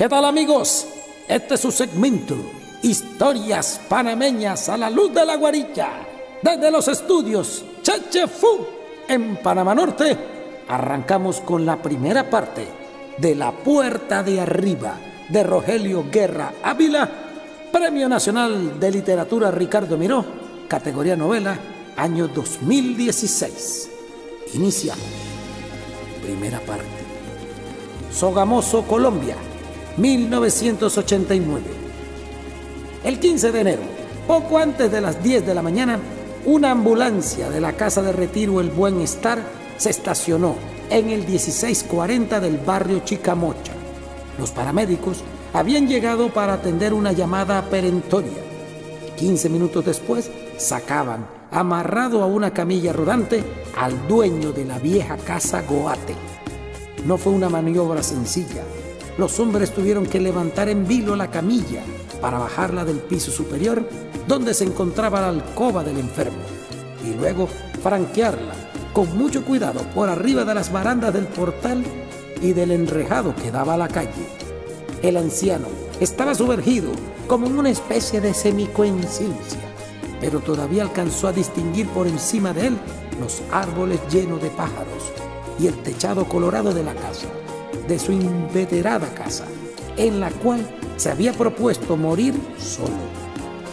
¿Qué tal amigos? Este es su segmento, Historias Panameñas a la Luz de la Guarilla, desde los estudios Chechefu en Panamá Norte. Arrancamos con la primera parte de La Puerta de Arriba de Rogelio Guerra Ávila, Premio Nacional de Literatura Ricardo Miró, categoría novela, año 2016. Iniciamos. Primera parte. Sogamoso, Colombia, 1989. El 15 de enero, poco antes de las 10 de la mañana, una ambulancia de la Casa de Retiro El Buen Estar se estacionó en el 1640 del barrio Chicamocha. Los paramédicos habían llegado para atender una llamada perentoria. 15 minutos después, sacaban, amarrado a una camilla rodante, al dueño de la vieja casa Goate. No fue una maniobra sencilla. Los hombres tuvieron que levantar en vilo la camilla para bajarla del piso superior donde se encontraba la alcoba del enfermo y luego franquearla con mucho cuidado por arriba de las barandas del portal y del enrejado que daba a la calle. El anciano estaba sumergido como en una especie de semicoincidencia, pero todavía alcanzó a distinguir por encima de él los árboles llenos de pájaros y el techado colorado de la casa, de su inveterada casa, en la cual se había propuesto morir solo.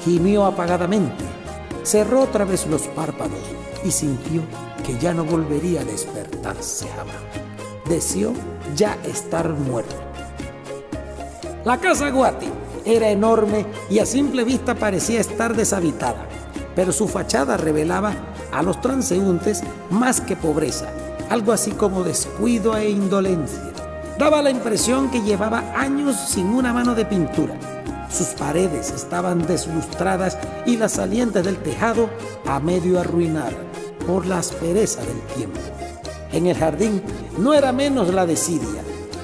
Gimió apagadamente, cerró otra vez los párpados y sintió que ya no volvería a despertarse jamás. Deseó ya estar muerto. La casa Guati era enorme y a simple vista parecía estar deshabitada, pero su fachada revelaba a los transeúntes más que pobreza, algo así como descuido e indolencia. Daba la impresión que llevaba años sin una mano de pintura. Sus paredes estaban deslustradas y las salientes del tejado a medio arruinar por la aspereza del tiempo. En el jardín no era menos la desidia.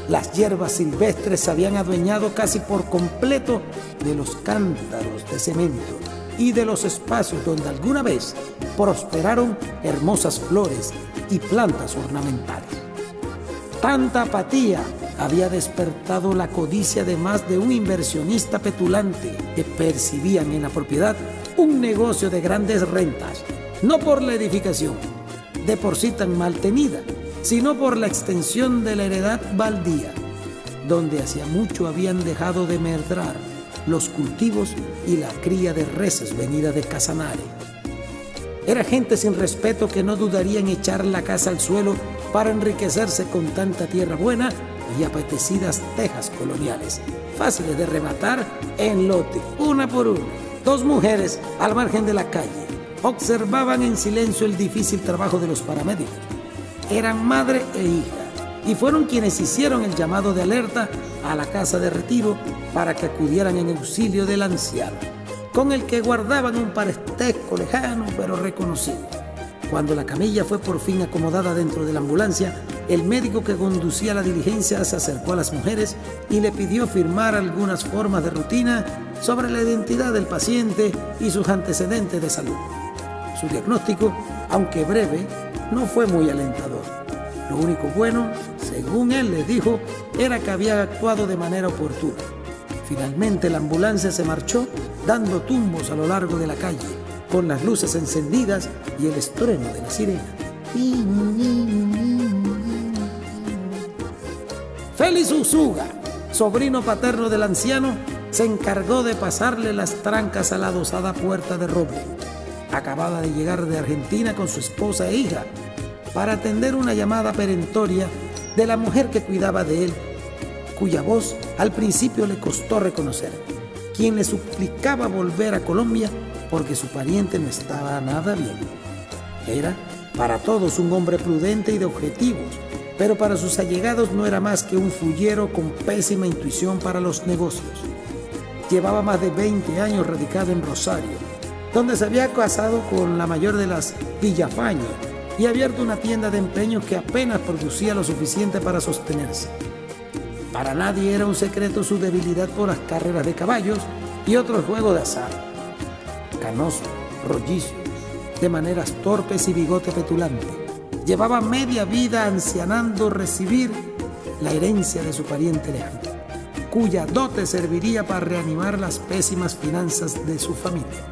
Las hierbas silvestres se habían adueñado casi por completo de los cántaros de cemento y de los espacios donde alguna vez prosperaron hermosas flores y plantas ornamentales. Tanta apatía había despertado la codicia de más de un inversionista petulante que percibían en la propiedad un negocio de grandes rentas, no por la edificación, de por sí tan mal tenida, sino por la extensión de la heredad baldía, donde hacía mucho habían dejado de medrar los cultivos y la cría de reses venida de Casanare. Era gente sin respeto que no dudaría en echar la casa al suelo para enriquecerse con tanta tierra buena y apetecidas tejas coloniales, fáciles de rematar en lote, una por una. Dos mujeres al margen de la calle observaban en silencio el difícil trabajo de los paramédicos. Eran madre e hija y fueron quienes hicieron el llamado de alerta a la casa de retiro para que acudieran en auxilio del anciano, con el que guardaban un parentesco lejano pero reconocido. Cuando la camilla fue por fin acomodada dentro de la ambulancia, el médico que conducía la diligencia se acercó a las mujeres y le pidió firmar algunas formas de rutina sobre la identidad del paciente y sus antecedentes de salud. Su diagnóstico, aunque breve, no fue muy alentador. Lo único bueno, según él les dijo, era que había actuado de manera oportuna. Finalmente la ambulancia se marchó dando tumbos a lo largo de la calle con las luces encendidas y el estruendo de la sirena. Félix Usuga, sobrino paterno del anciano, se encargó de pasarle las trancas a la adosada puerta de roble. Acababa de llegar de Argentina con su esposa e hija para atender una llamada perentoria de la mujer que cuidaba de él, cuya voz al principio le costó reconocer, quien le suplicaba volver a Colombia porque su pariente no estaba nada bien. Era para todos un hombre prudente y de objetivos, pero para sus allegados no era más que un fullero con pésima intuición para los negocios. Llevaba más de 20 años radicado en Rosario, donde se había casado con la mayor de las Villafañe y abierto una tienda de empeño que apenas producía lo suficiente para sostenerse. Para nadie era un secreto su debilidad por las carreras de caballos y otros juegos de azar canoso, rollizo, de maneras torpes y bigote petulante. Llevaba media vida ancianando recibir la herencia de su pariente lejano. cuya dote serviría para reanimar las pésimas finanzas de su familia.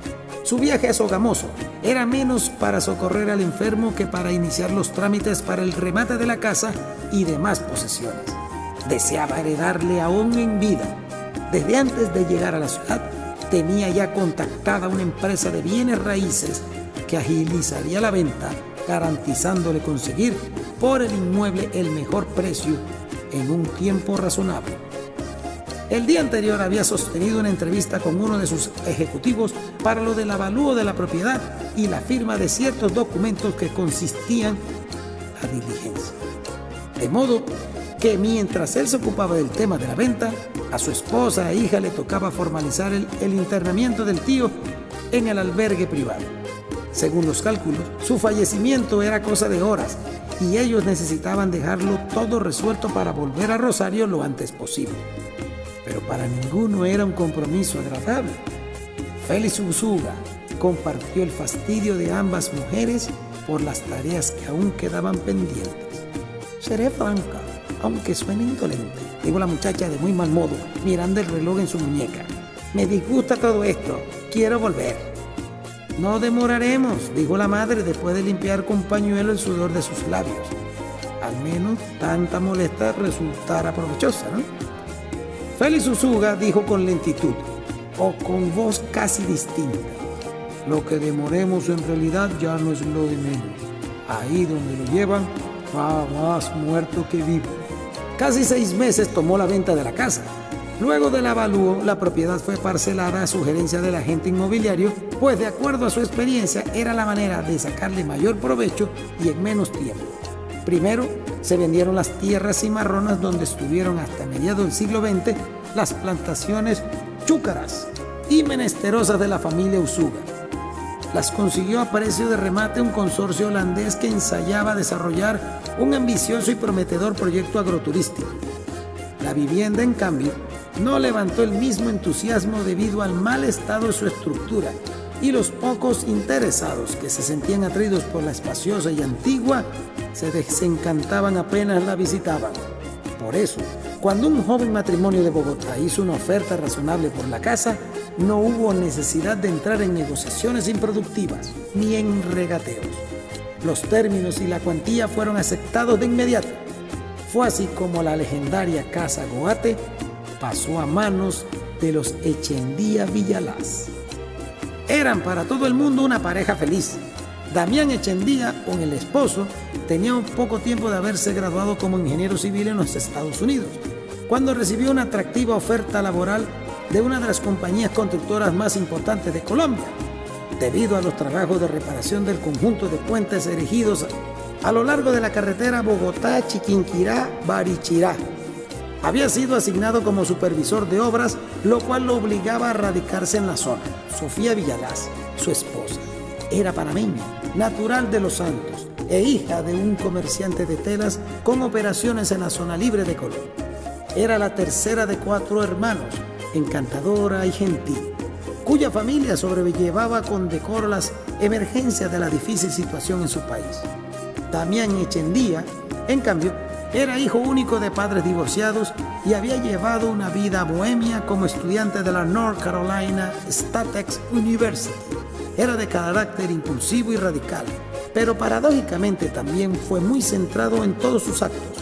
Su viaje a Sogamoso era menos para socorrer al enfermo que para iniciar los trámites para el remate de la casa y demás posesiones. Deseaba heredarle aún en vida. Desde antes de llegar a la ciudad, tenía ya contactada una empresa de bienes raíces que agilizaría la venta, garantizándole conseguir por el inmueble el mejor precio en un tiempo razonable. El día anterior había sostenido una entrevista con uno de sus ejecutivos para lo del avalúo de la propiedad y la firma de ciertos documentos que consistían la diligencia. De modo que mientras él se ocupaba del tema de la venta, a su esposa e hija le tocaba formalizar el, el internamiento del tío en el albergue privado. Según los cálculos, su fallecimiento era cosa de horas y ellos necesitaban dejarlo todo resuelto para volver a Rosario lo antes posible pero para ninguno era un compromiso agradable. Félix Usuga compartió el fastidio de ambas mujeres por las tareas que aún quedaban pendientes. Seré franca, aunque suene indolente, dijo la muchacha de muy mal modo, mirando el reloj en su muñeca. Me disgusta todo esto, quiero volver. No demoraremos, dijo la madre después de limpiar con pañuelo el sudor de sus labios. Al menos tanta molestia resultará provechosa, ¿no? Félix Usuga dijo con lentitud o con voz casi distinta. Lo que demoremos en realidad ya no es lo de menos. Ahí donde lo llevan va más muerto que vivo. Casi seis meses tomó la venta de la casa. Luego del avalúo, la propiedad fue parcelada a sugerencia del agente inmobiliario, pues de acuerdo a su experiencia era la manera de sacarle mayor provecho y en menos tiempo. Primero, se vendieron las tierras cimarronas donde estuvieron hasta mediados del siglo XX las plantaciones chúcaras y menesterosas de la familia Usuga. Las consiguió a precio de remate un consorcio holandés que ensayaba desarrollar un ambicioso y prometedor proyecto agroturístico. La vivienda, en cambio, no levantó el mismo entusiasmo debido al mal estado de su estructura y los pocos interesados que se sentían atraídos por la espaciosa y antigua se desencantaban apenas la visitaban. Por eso, cuando un joven matrimonio de Bogotá hizo una oferta razonable por la casa, no hubo necesidad de entrar en negociaciones improductivas ni en regateos. Los términos y la cuantía fueron aceptados de inmediato. Fue así como la legendaria casa Goate pasó a manos de los Echendía Villalaz. Eran para todo el mundo una pareja feliz. Damián Echendía, con el esposo, tenía un poco tiempo de haberse graduado como ingeniero civil en los Estados Unidos, cuando recibió una atractiva oferta laboral de una de las compañías constructoras más importantes de Colombia, debido a los trabajos de reparación del conjunto de puentes erigidos a lo largo de la carretera Bogotá-Chiquinquirá-Barichirá. Había sido asignado como supervisor de obras, lo cual lo obligaba a radicarse en la zona. Sofía Villalaz, su esposa, era panameña, natural de Los Santos e hija de un comerciante de telas con operaciones en la zona libre de Colombia. Era la tercera de cuatro hermanos, encantadora y gentil, cuya familia sobrellevaba con decoro las emergencias de la difícil situación en su país. Damián Echendía, en cambio, era hijo único de padres divorciados y había llevado una vida bohemia como estudiante de la North Carolina Statex University. Era de carácter impulsivo y radical, pero paradójicamente también fue muy centrado en todos sus actos.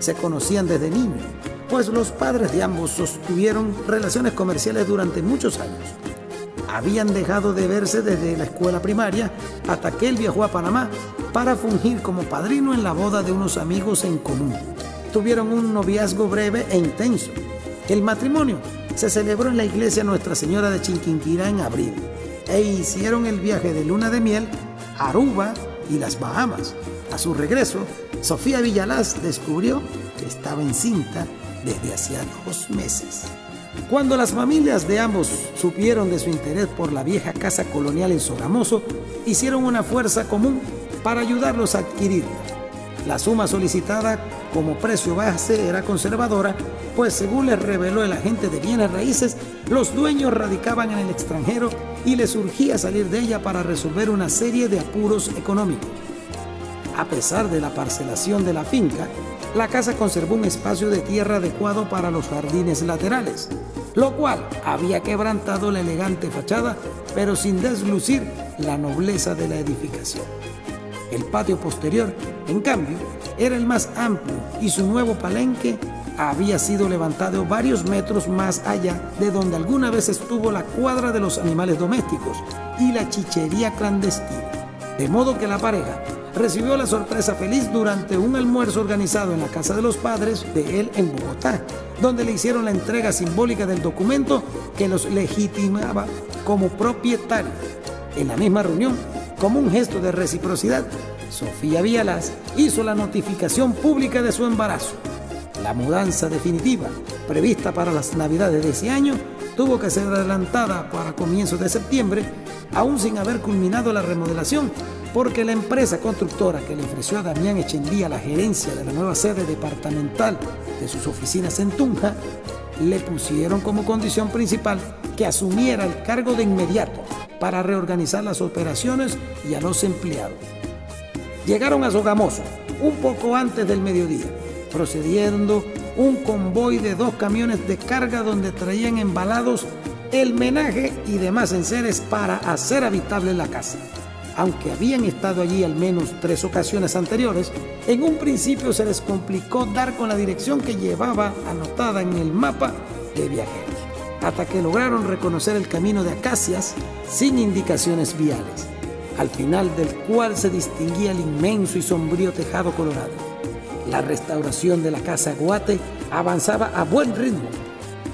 Se conocían desde niño, pues los padres de ambos sostuvieron relaciones comerciales durante muchos años. Habían dejado de verse desde la escuela primaria hasta que él viajó a Panamá para fungir como padrino en la boda de unos amigos en común. Tuvieron un noviazgo breve e intenso. El matrimonio se celebró en la iglesia Nuestra Señora de Chinquinquirá en abril e hicieron el viaje de luna de miel Aruba y las Bahamas. A su regreso, Sofía Villalaz descubrió que estaba encinta desde hacía dos meses. Cuando las familias de ambos supieron de su interés por la vieja casa colonial en Sogamoso, hicieron una fuerza común para ayudarlos a adquirirla. La suma solicitada como precio base era conservadora, pues según les reveló el agente de bienes raíces, los dueños radicaban en el extranjero y les surgía salir de ella para resolver una serie de apuros económicos. A pesar de la parcelación de la finca, la casa conservó un espacio de tierra adecuado para los jardines laterales, lo cual había quebrantado la elegante fachada, pero sin deslucir la nobleza de la edificación. El patio posterior, en cambio, era el más amplio y su nuevo palenque había sido levantado varios metros más allá de donde alguna vez estuvo la cuadra de los animales domésticos y la chichería clandestina. De modo que la pareja recibió la sorpresa feliz durante un almuerzo organizado en la casa de los padres de él en Bogotá, donde le hicieron la entrega simbólica del documento que los legitimaba como propietarios. En la misma reunión, como un gesto de reciprocidad, Sofía Vialas hizo la notificación pública de su embarazo. La mudanza definitiva, prevista para las navidades de ese año, tuvo que ser adelantada para comienzos de septiembre, aún sin haber culminado la remodelación, porque la empresa constructora que le ofreció a Damián Echendía la gerencia de la nueva sede departamental de sus oficinas en Tunja, le pusieron como condición principal que asumiera el cargo de inmediato para reorganizar las operaciones y a los empleados. Llegaron a Sogamoso un poco antes del mediodía, procediendo un convoy de dos camiones de carga donde traían embalados el menaje y demás enseres para hacer habitable la casa. Aunque habían estado allí al menos tres ocasiones anteriores, en un principio se les complicó dar con la dirección que llevaba anotada en el mapa de viajeros, hasta que lograron reconocer el camino de acacias sin indicaciones viales, al final del cual se distinguía el inmenso y sombrío tejado colorado. La restauración de la casa Guate avanzaba a buen ritmo.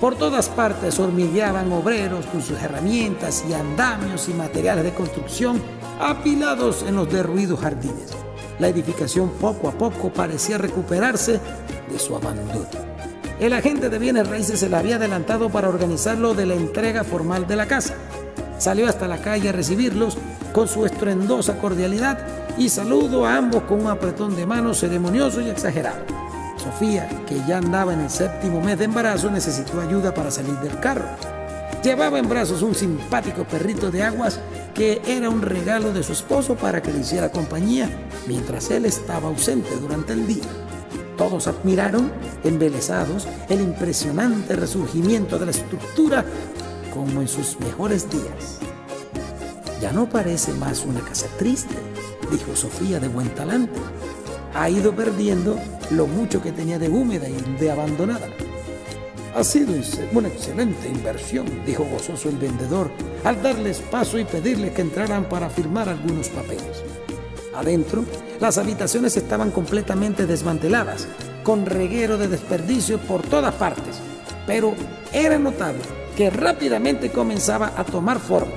Por todas partes hormigueaban obreros con sus herramientas y andamios y materiales de construcción apilados en los derruidos jardines. La edificación poco a poco parecía recuperarse de su abandono. El agente de bienes raíces se le había adelantado para organizar lo de la entrega formal de la casa. Salió hasta la calle a recibirlos con su estruendosa cordialidad y saludo a ambos con un apretón de manos ceremonioso y exagerado. Sofía, que ya andaba en el séptimo mes de embarazo, necesitó ayuda para salir del carro. Llevaba en brazos un simpático perrito de aguas que era un regalo de su esposo para que le hiciera compañía mientras él estaba ausente durante el día. Todos admiraron, embelesados, el impresionante resurgimiento de la estructura como en sus mejores días. Ya no parece más una casa triste, dijo Sofía de buen talante. Ha ido perdiendo lo mucho que tenía de húmeda y de abandonada. Ha sido una excelente inversión, dijo gozoso el vendedor, al darles paso y pedirles que entraran para firmar algunos papeles. Adentro, las habitaciones estaban completamente desmanteladas, con reguero de desperdicio por todas partes, pero era notable que rápidamente comenzaba a tomar forma.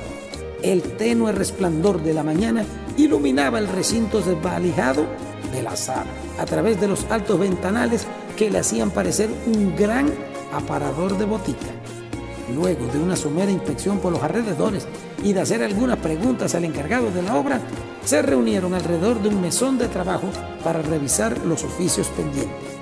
El tenue resplandor de la mañana iluminaba el recinto desvalijado de la sala a través de los altos ventanales que le hacían parecer un gran aparador de botica. Luego de una somera inspección por los alrededores y de hacer algunas preguntas al encargado de la obra, se reunieron alrededor de un mesón de trabajo para revisar los oficios pendientes.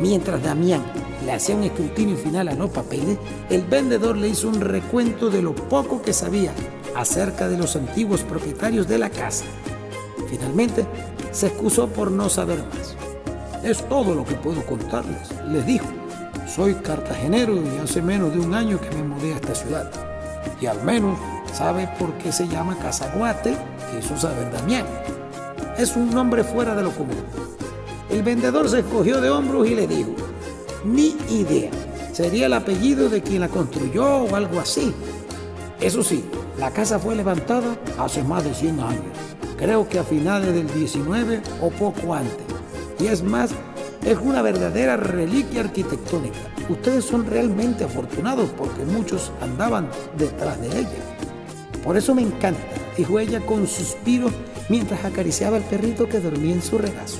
Mientras Damián le hacía un escrutinio final a los papeles, el vendedor le hizo un recuento de lo poco que sabía acerca de los antiguos propietarios de la casa. Finalmente, se excusó por no saber más. Es todo lo que puedo contarles, les dijo. Soy cartagenero y hace menos de un año que me mudé a esta ciudad. Y al menos sabe por qué se llama Casaguate, que eso sabe Damián. Es un nombre fuera de lo común. El vendedor se escogió de hombros y le dijo, ni idea, sería el apellido de quien la construyó o algo así. Eso sí, la casa fue levantada hace más de 100 años, creo que a finales del 19 o poco antes. Y es más, es una verdadera reliquia arquitectónica. Ustedes son realmente afortunados porque muchos andaban detrás de ella. Por eso me encanta, dijo ella con suspiro mientras acariciaba al perrito que dormía en su regazo.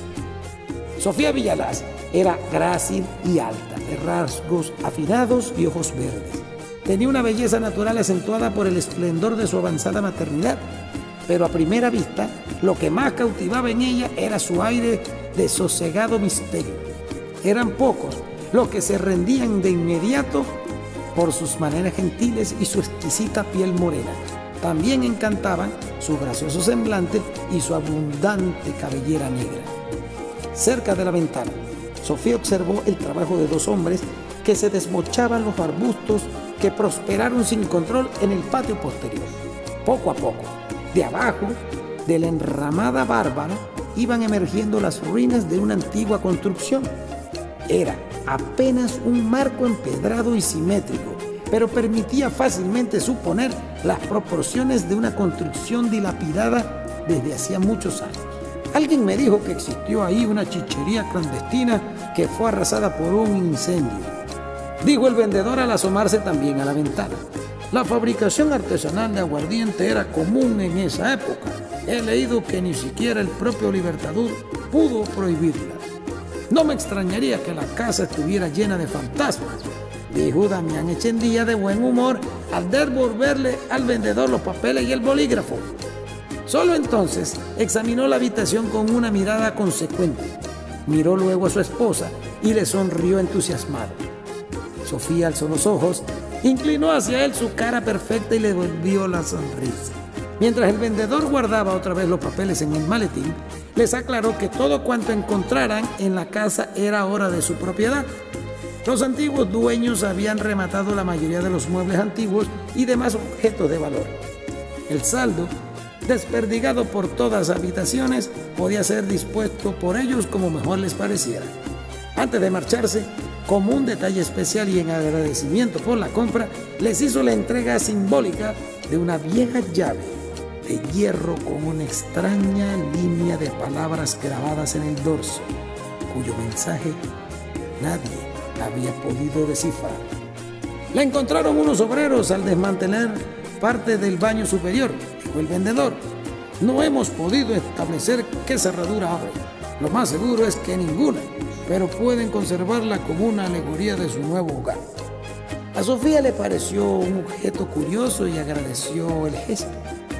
Sofía Villalaz era grácil y alta, de rasgos afilados y ojos verdes. Tenía una belleza natural acentuada por el esplendor de su avanzada maternidad, pero a primera vista lo que más cautivaba en ella era su aire de sosegado misterio. Eran pocos los que se rendían de inmediato por sus maneras gentiles y su exquisita piel morena. También encantaban su gracioso semblante y su abundante cabellera negra. Cerca de la ventana, Sofía observó el trabajo de dos hombres que se desmochaban los arbustos que prosperaron sin control en el patio posterior. Poco a poco, de abajo, de la enramada bárbara, iban emergiendo las ruinas de una antigua construcción. Era apenas un marco empedrado y simétrico, pero permitía fácilmente suponer las proporciones de una construcción dilapidada desde hacía muchos años. Alguien me dijo que existió ahí una chichería clandestina que fue arrasada por un incendio. Dijo el vendedor al asomarse también a la ventana. La fabricación artesanal de aguardiente era común en esa época. He leído que ni siquiera el propio Libertador pudo prohibirla. No me extrañaría que la casa estuviera llena de fantasmas, dijo Damián Echendía de buen humor al devolverle al vendedor los papeles y el bolígrafo. Solo entonces examinó la habitación con una mirada consecuente. Miró luego a su esposa y le sonrió entusiasmado. Sofía alzó los ojos, inclinó hacia él su cara perfecta y le volvió la sonrisa. Mientras el vendedor guardaba otra vez los papeles en el maletín, les aclaró que todo cuanto encontraran en la casa era ahora de su propiedad. Los antiguos dueños habían rematado la mayoría de los muebles antiguos y demás objetos de valor. El saldo, desperdigado por todas habitaciones, podía ser dispuesto por ellos como mejor les pareciera. Antes de marcharse, como un detalle especial y en agradecimiento por la compra, les hizo la entrega simbólica de una vieja llave de hierro con una extraña línea de palabras grabadas en el dorso, cuyo mensaje nadie había podido descifrar. La encontraron unos obreros al desmantelar parte del baño superior, dijo el vendedor. No hemos podido establecer qué cerradura abre. Lo más seguro es que ninguna, pero pueden conservarla como una alegoría de su nuevo hogar. A Sofía le pareció un objeto curioso y agradeció el gesto.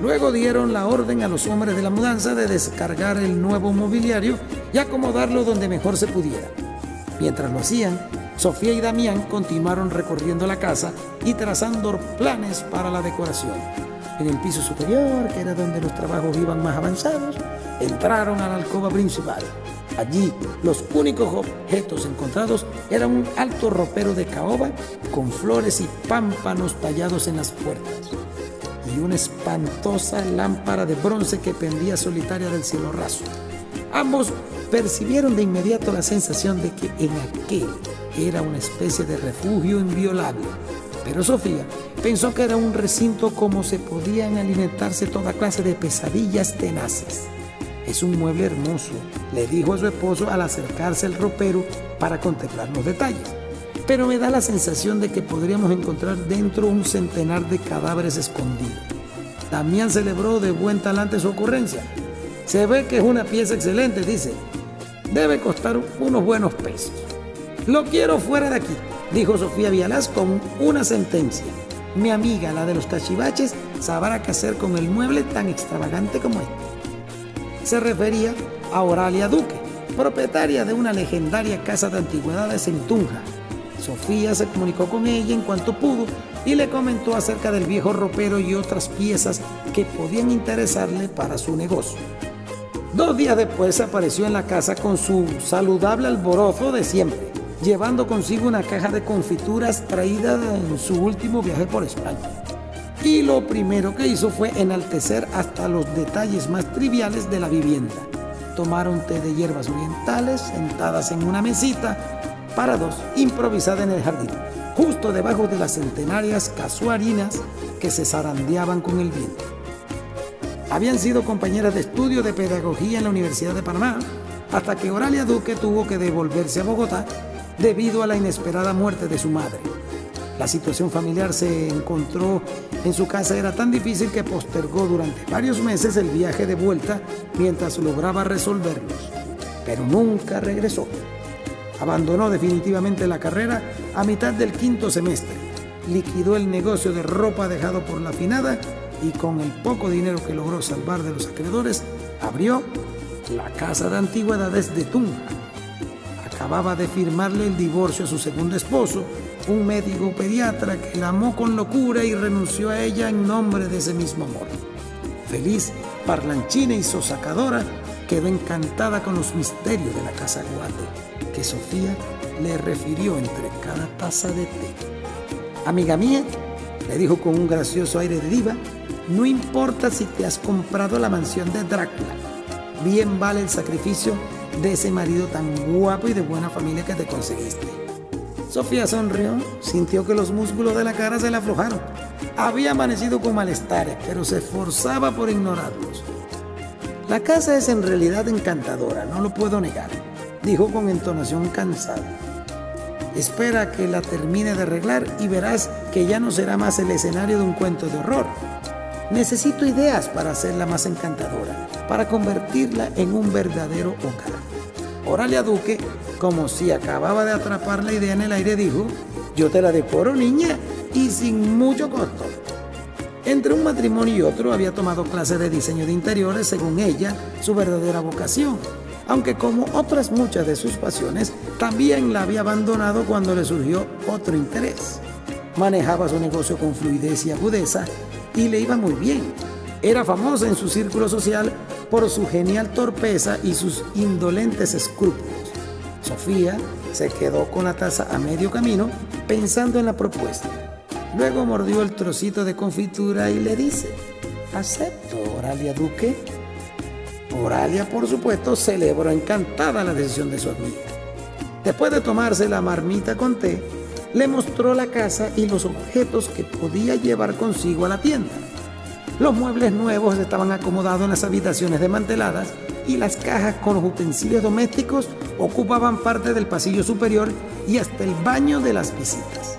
Luego dieron la orden a los hombres de la mudanza de descargar el nuevo mobiliario y acomodarlo donde mejor se pudiera. Mientras lo hacían, Sofía y Damián continuaron recorriendo la casa y trazando planes para la decoración. En el piso superior, que era donde los trabajos iban más avanzados, entraron a la alcoba principal. Allí, los únicos objetos encontrados eran un alto ropero de caoba con flores y pámpanos tallados en las puertas y una espantosa lámpara de bronce que pendía solitaria del cielo raso. Ambos percibieron de inmediato la sensación de que en aquel era una especie de refugio inviolable. Pero Sofía pensó que era un recinto como se podían alimentarse toda clase de pesadillas tenaces. Es un mueble hermoso, le dijo a su esposo al acercarse al ropero para contemplar los detalles. Pero me da la sensación de que podríamos encontrar dentro un centenar de cadáveres escondidos. Damián celebró de buen talante su ocurrencia. Se ve que es una pieza excelente, dice. Debe costar unos buenos pesos. Lo quiero fuera de aquí, dijo Sofía Vialás con una sentencia. Mi amiga, la de los cachivaches, sabrá qué hacer con el mueble tan extravagante como este se refería a Oralia Duque, propietaria de una legendaria casa de antigüedades en Tunja. Sofía se comunicó con ella en cuanto pudo y le comentó acerca del viejo ropero y otras piezas que podían interesarle para su negocio. Dos días después apareció en la casa con su saludable alborozo de siempre, llevando consigo una caja de confituras traída en su último viaje por España y lo primero que hizo fue enaltecer hasta los detalles más triviales de la vivienda. Tomaron té de hierbas orientales sentadas en una mesita para dos, improvisada en el jardín, justo debajo de las centenarias casuarinas que se zarandeaban con el viento. Habían sido compañeras de estudio de pedagogía en la Universidad de Panamá hasta que Oralia Duque tuvo que devolverse a Bogotá debido a la inesperada muerte de su madre. La situación familiar se encontró en su casa era tan difícil que postergó durante varios meses el viaje de vuelta mientras lograba resolverlos, pero nunca regresó. Abandonó definitivamente la carrera a mitad del quinto semestre, liquidó el negocio de ropa dejado por la finada y con el poco dinero que logró salvar de los acreedores, abrió la Casa de Antigüedades de Tunja. Acababa de firmarle el divorcio a su segundo esposo un médico pediatra que la amó con locura y renunció a ella en nombre de ese mismo amor. Feliz, parlanchina y sosacadora, quedó encantada con los misterios de la casa Guate. que Sofía le refirió entre cada taza de té. Amiga mía, le dijo con un gracioso aire de diva, no importa si te has comprado la mansión de Drácula, bien vale el sacrificio de ese marido tan guapo y de buena familia que te conseguiste. Sofía sonrió, sintió que los músculos de la cara se le aflojaron. Había amanecido con malestares, pero se esforzaba por ignorarlos. La casa es en realidad encantadora, no lo puedo negar, dijo con entonación cansada. Espera que la termine de arreglar y verás que ya no será más el escenario de un cuento de horror. Necesito ideas para hacerla más encantadora, para convertirla en un verdadero hogar. Oralia Duque, como si acababa de atrapar la idea en el aire, dijo, yo te la decoro niña y sin mucho costo. Entre un matrimonio y otro había tomado clases de diseño de interiores, según ella, su verdadera vocación, aunque como otras muchas de sus pasiones, también la había abandonado cuando le surgió otro interés. Manejaba su negocio con fluidez y agudeza y le iba muy bien. Era famosa en su círculo social por su genial torpeza y sus indolentes escrúpulos. Sofía se quedó con la taza a medio camino pensando en la propuesta. Luego mordió el trocito de confitura y le dice, acepto, Oralia Duque. Oralia, por supuesto, celebró encantada la decisión de su amiga. Después de tomarse la marmita con té, le mostró la casa y los objetos que podía llevar consigo a la tienda. Los muebles nuevos estaban acomodados en las habitaciones desmanteladas y las cajas con los utensilios domésticos ocupaban parte del pasillo superior y hasta el baño de las visitas.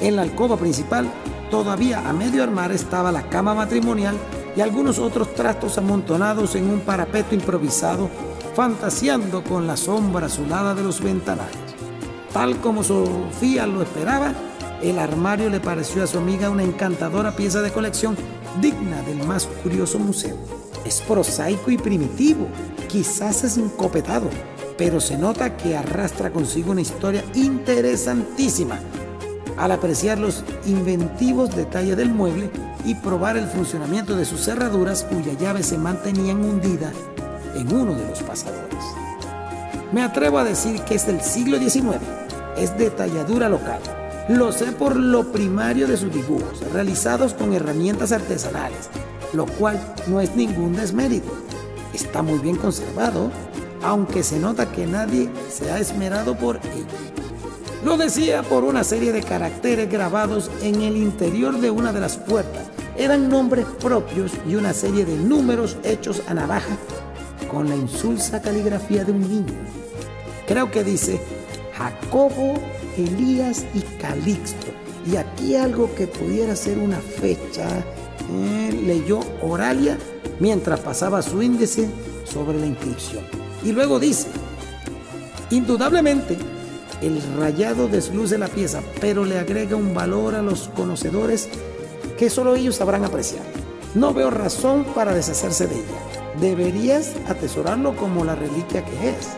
En la alcoba principal, todavía a medio armar, estaba la cama matrimonial y algunos otros trastos amontonados en un parapeto improvisado, fantaseando con la sombra azulada de los ventanales. Tal como Sofía lo esperaba, el armario le pareció a su amiga una encantadora pieza de colección digna del más curioso museo. Es prosaico y primitivo, quizás es encopetado, pero se nota que arrastra consigo una historia interesantísima al apreciar los inventivos detalles del mueble y probar el funcionamiento de sus cerraduras cuya llave se mantenían hundida en uno de los pasadores. Me atrevo a decir que es del siglo XIX, es de talladura local. Lo sé por lo primario de sus dibujos, realizados con herramientas artesanales, lo cual no es ningún desmérito. Está muy bien conservado, aunque se nota que nadie se ha esmerado por ello. Lo decía por una serie de caracteres grabados en el interior de una de las puertas. Eran nombres propios y una serie de números hechos a navaja con la insulsa caligrafía de un niño. Creo que dice Jacobo, Elías y Calixto. Y aquí algo que pudiera ser una fecha. Eh, leyó Oralia mientras pasaba su índice sobre la inscripción. Y luego dice, indudablemente, el rayado desluce la pieza, pero le agrega un valor a los conocedores que solo ellos sabrán apreciar. No veo razón para deshacerse de ella. Deberías atesorarlo como la reliquia que es.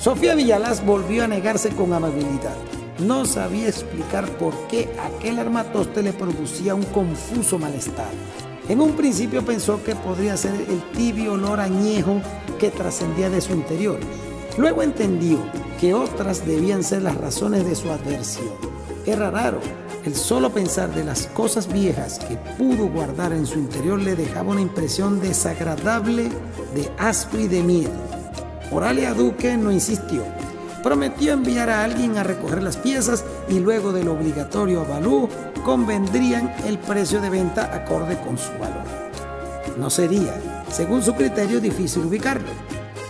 Sofía Villalaz volvió a negarse con amabilidad. No sabía explicar por qué aquel armatoste le producía un confuso malestar. En un principio pensó que podría ser el tibio olor añejo que trascendía de su interior. Luego entendió que otras debían ser las razones de su adversión. Era raro, el solo pensar de las cosas viejas que pudo guardar en su interior le dejaba una impresión desagradable de asco y de miedo. Oralia Duque no insistió. Prometió enviar a alguien a recoger las piezas y luego del obligatorio avalúo convendrían el precio de venta acorde con su valor. No sería, según su criterio, difícil ubicarlo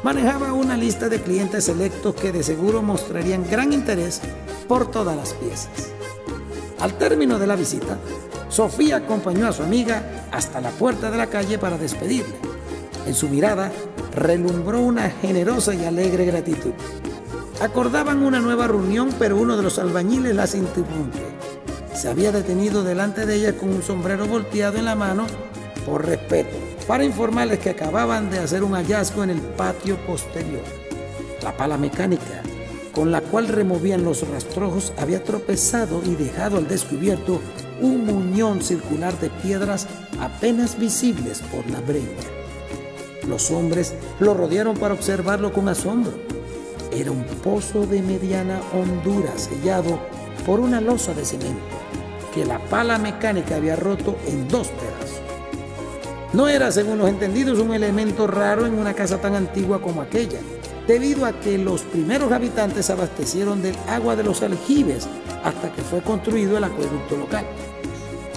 manejaba una lista de clientes selectos que de seguro mostrarían gran interés por todas las piezas. Al término de la visita, Sofía acompañó a su amiga hasta la puerta de la calle para despedirla. En su mirada relumbró una generosa y alegre gratitud. Acordaban una nueva reunión, pero uno de los albañiles las interrumpe. Se había detenido delante de ella con un sombrero volteado en la mano por respeto para informarles que acababan de hacer un hallazgo en el patio posterior. La pala mecánica con la cual removían los rastrojos había tropezado y dejado al descubierto un muñón circular de piedras apenas visibles por la breña. Los hombres lo rodearon para observarlo con asombro. Era un pozo de mediana hondura sellado por una losa de cemento que la pala mecánica había roto en dos pedazos. No era, según los entendidos, un elemento raro en una casa tan antigua como aquella, debido a que los primeros habitantes abastecieron del agua de los aljibes hasta que fue construido el acueducto local.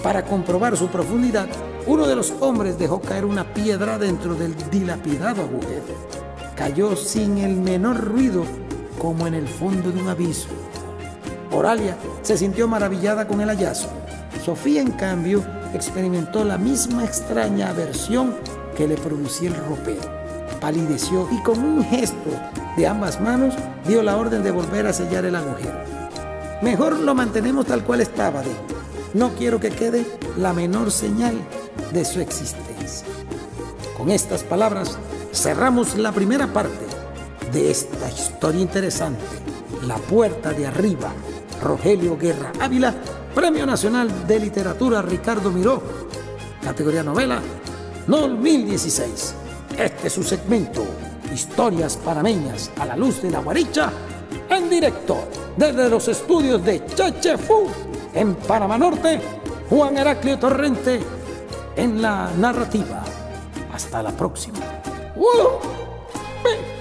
Para comprobar su profundidad, uno de los hombres dejó caer una piedra dentro del dilapidado agujero. Cayó sin el menor ruido, como en el fondo de un abismo. Oralia se sintió maravillada con el hallazgo. Sofía, en cambio, experimentó la misma extraña aversión que le producía el ropero. Palideció y con un gesto de ambas manos dio la orden de volver a sellar el agujero. Mejor lo mantenemos tal cual estaba, dijo. No quiero que quede la menor señal de su existencia. Con estas palabras cerramos la primera parte de esta historia interesante, La Puerta de Arriba, Rogelio Guerra Ávila, Premio Nacional de Literatura Ricardo Miró, categoría novela, 2016. Este es su segmento, Historias Panameñas a la luz de la guaricha, en directo desde los estudios de Chechefu, en Panamá Norte, Juan Heraclio Torrente, en la narrativa. Hasta la próxima. 喔呦